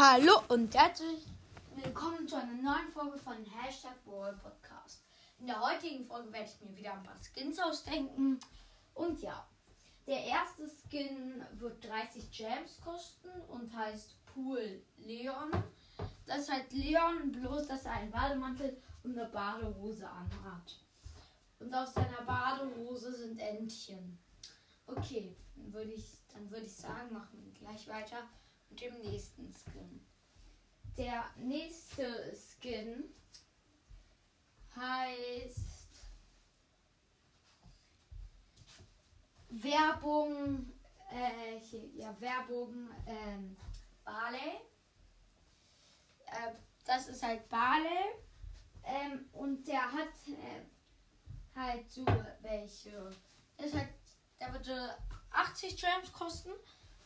Hallo und herzlich willkommen zu einer neuen Folge von Hashtag Ball Podcast. In der heutigen Folge werde ich mir wieder ein paar Skins ausdenken. Und ja, der erste Skin wird 30 Gems kosten und heißt Pool Leon. Das halt Leon, bloß dass er einen Bademantel und eine Badehose anhat. Und auf seiner Badehose sind Entchen. Okay, dann würde ich, dann würde ich sagen, machen wir gleich weiter mit dem nächsten Skin. Der nächste Skin heißt Werbung, äh, hier, ja, Werbung, ähm, Barley. Äh, das ist halt Barley. Ähm, und der hat äh, halt so welche. Ist halt, der würde 80 Gems kosten.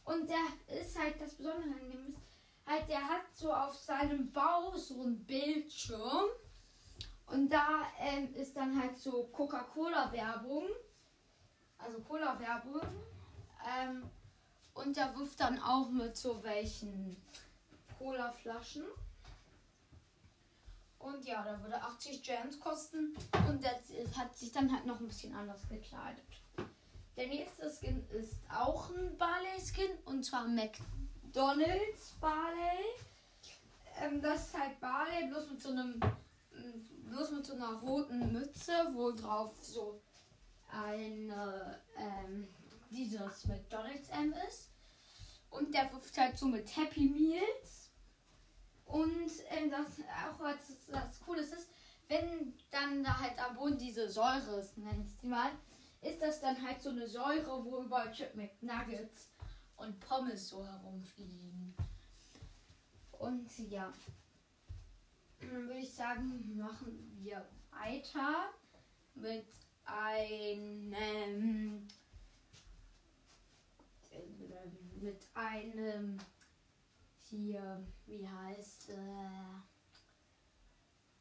Und der ist halt dem ist, halt, der hat so auf seinem Bauch so ein Bildschirm. Und da ähm, ist dann halt so Coca-Cola-Werbung. Also Cola-Werbung. Ähm, und der wirft dann auch mit so welchen Cola-Flaschen. Und ja, da würde 80 Gems kosten. Und der hat sich dann halt noch ein bisschen anders gekleidet. Der nächste Skin ist auch ein Barley-Skin. Und zwar McDonald's Barley. Ähm, das ist halt Barley, bloß mit so einem. Bloß mit so einer roten Mütze, wo drauf so eine. Ähm, dieses McDonald's M ist. Und der wirft halt so mit Happy Meals. Und ähm, das auch was das Coole ist, wenn dann da halt am Boden diese Säure ist, nenne ich sie mal, ist das dann halt so eine Säure, wo überall Chip McNuggets und Pommes so herumfliegen. Und ja, dann würde ich sagen, machen wir weiter mit einem mit einem hier, wie heißt äh,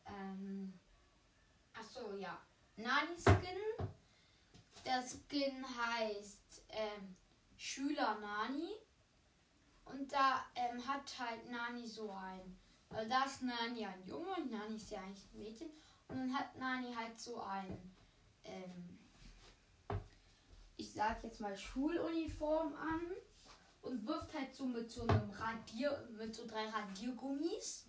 ähm, achso, ja, Nani Skin. Der Skin heißt ähm, Schüler Nani. Und da ähm, hat halt Nani so ein. Also da ist Nani ein Junge und Nani ist ja eigentlich ein Mädchen. Und dann hat Nani halt so ein, ähm, ich sag jetzt mal Schuluniform an und wirft halt so mit so einem Radier, mit so drei Radiergummis.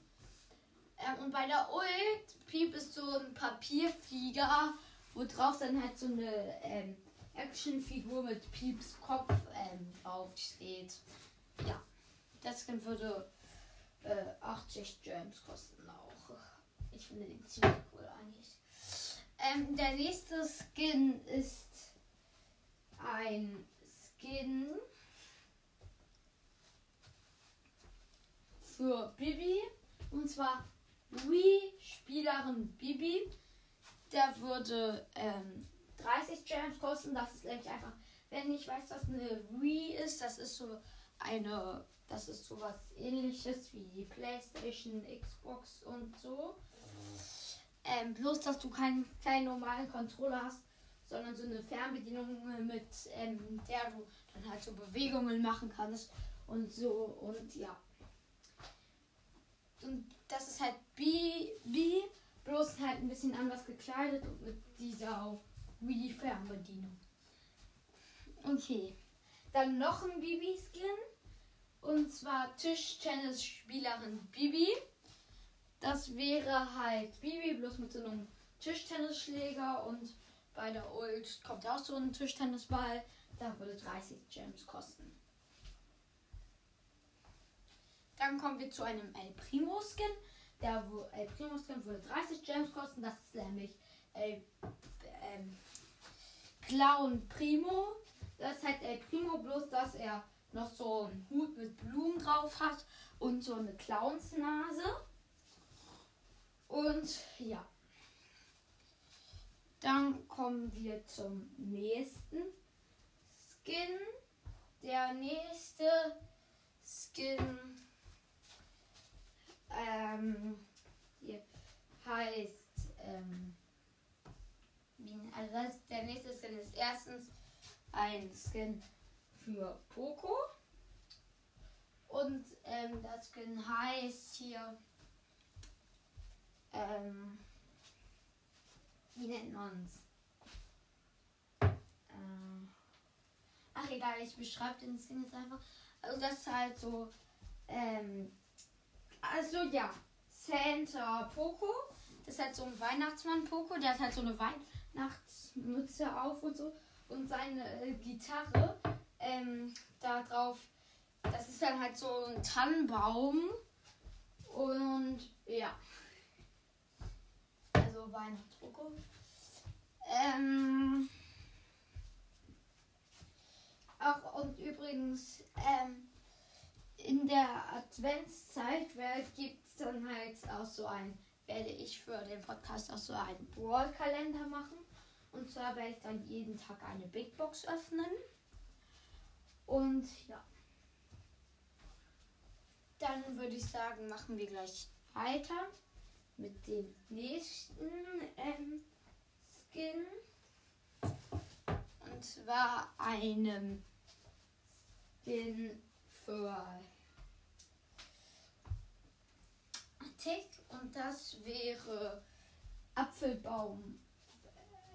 Ähm, und bei der Ult Piep ist so ein Papierflieger, wo drauf dann halt so eine ähm, Actionfigur mit Pieps Kopf ähm, draufsteht. Ja, das Skin würde äh, 80 Gems kosten auch. Ich finde den ziemlich cool eigentlich. Ähm, der nächste Skin ist ein Skin für Bibi. Und zwar Wii-Spielerin Bibi. Der würde ähm, 30 Gems kosten. Das ist nämlich einfach, wenn ich weiß, was eine Wii ist, das ist so eine, das ist so was ähnliches wie Playstation, Xbox und so. Ähm, bloß, dass du keinen, keinen normalen Controller hast, sondern so eine Fernbedienung mit ähm, der du dann halt so Bewegungen machen kannst und so und ja. Und das ist halt B, B bloß halt ein bisschen anders gekleidet und mit dieser Wii Fernbedienung. Okay. Dann noch ein Bibi-Skin. Und zwar Tischtennisspielerin Bibi. Das wäre halt Bibi, bloß mit so einem Tischtennisschläger und bei der Ult kommt auch so ein Tischtennisball. Da würde 30 Gems kosten. Dann kommen wir zu einem El Primo Skin. Der El Primo Skin würde 30 Gems kosten. Das ist nämlich El ähm, Clown Primo. Das ist halt El Primo, bloß dass er noch so einen Hut mit Blumen drauf hat und so eine Clownsnase. Und ja. Dann kommen wir zum nächsten Skin. Der nächste Skin ähm, heißt ähm, also das, der nächste Skin ist erstens ein Skin für Poco Und ähm, das Skin heißt hier. Ähm, wie nennt man's? Ähm, ach egal, ich beschreibe den Skin jetzt einfach. Also das ist halt so. Ähm, also ja, Santa Poco. Das ist halt so ein Weihnachtsmann Poco. Der hat halt so eine Weihnachtsmütze auf und so. Und seine äh, Gitarre ähm, da drauf das ist dann halt so ein Tannenbaum. Und ja. Also Weihnachtsdrucke. Ähm. Ach, und übrigens, ähm, in der Adventszeit gibt es dann halt auch so ein, werde ich für den Podcast auch so einen Brawl-Kalender machen. Und zwar werde ich dann jeden Tag eine Big Box öffnen. Und ja. Dann würde ich sagen, machen wir gleich weiter mit dem nächsten ähm, Skin. Und zwar einem Skin für Tick. Und das wäre Apfelbaum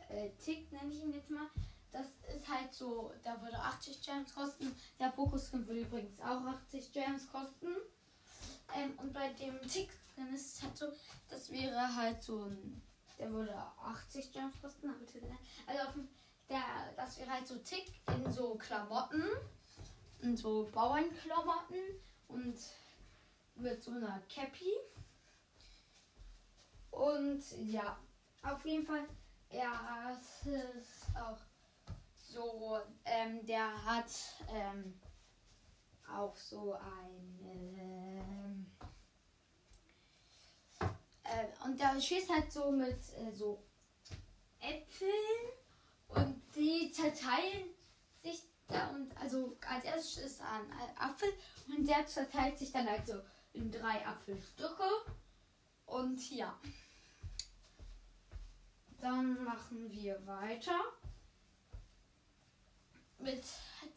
äh, Tick, nenne ich ihn jetzt mal. Das ist halt so, da würde 80 Gems kosten. Der Pokuskin würde übrigens auch 80 Gems kosten. Ähm, und bei dem Tick drin ist es halt so, das wäre halt so ein, der würde 80 Gems kosten, also auf dem, der, das wäre halt so Tick in so Klamotten, in so Bauernklamotten und mit so einer Cappy. Und ja, auf jeden Fall, ja, es ist auch so, ähm, der hat, ähm, auch so ein. Ähm, äh, und da schießt halt so mit äh, so Äpfeln und die zerteilen sich da und also als erstes ist ein Apfel und der zerteilt sich dann halt so in drei Apfelstücke und ja. Dann machen wir weiter mit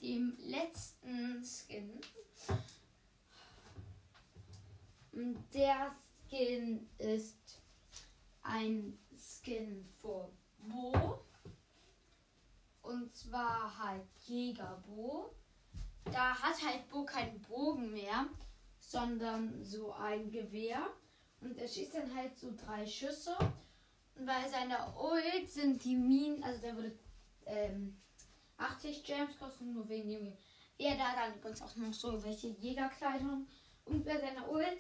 dem letzten Skin. Der Skin ist ein Skin für Bo. Und zwar halt Jägerbo. Da hat halt Bo keinen Bogen mehr, sondern so ein Gewehr. Und er schießt dann halt so drei Schüsse. Bei seiner Ult sind die Minen, also der würde ähm, 80 Gems kosten nur wegen dem. Er da dann übrigens auch noch so welche Jägerkleidung. Und bei seiner Ult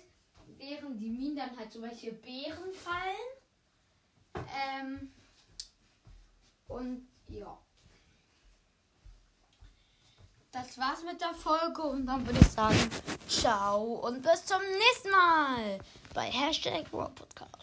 wären die Minen dann halt so welche Beeren fallen. Ähm, und ja. Das war's mit der Folge und dann würde ich sagen, ciao und bis zum nächsten Mal bei Hashtag Raw Podcast.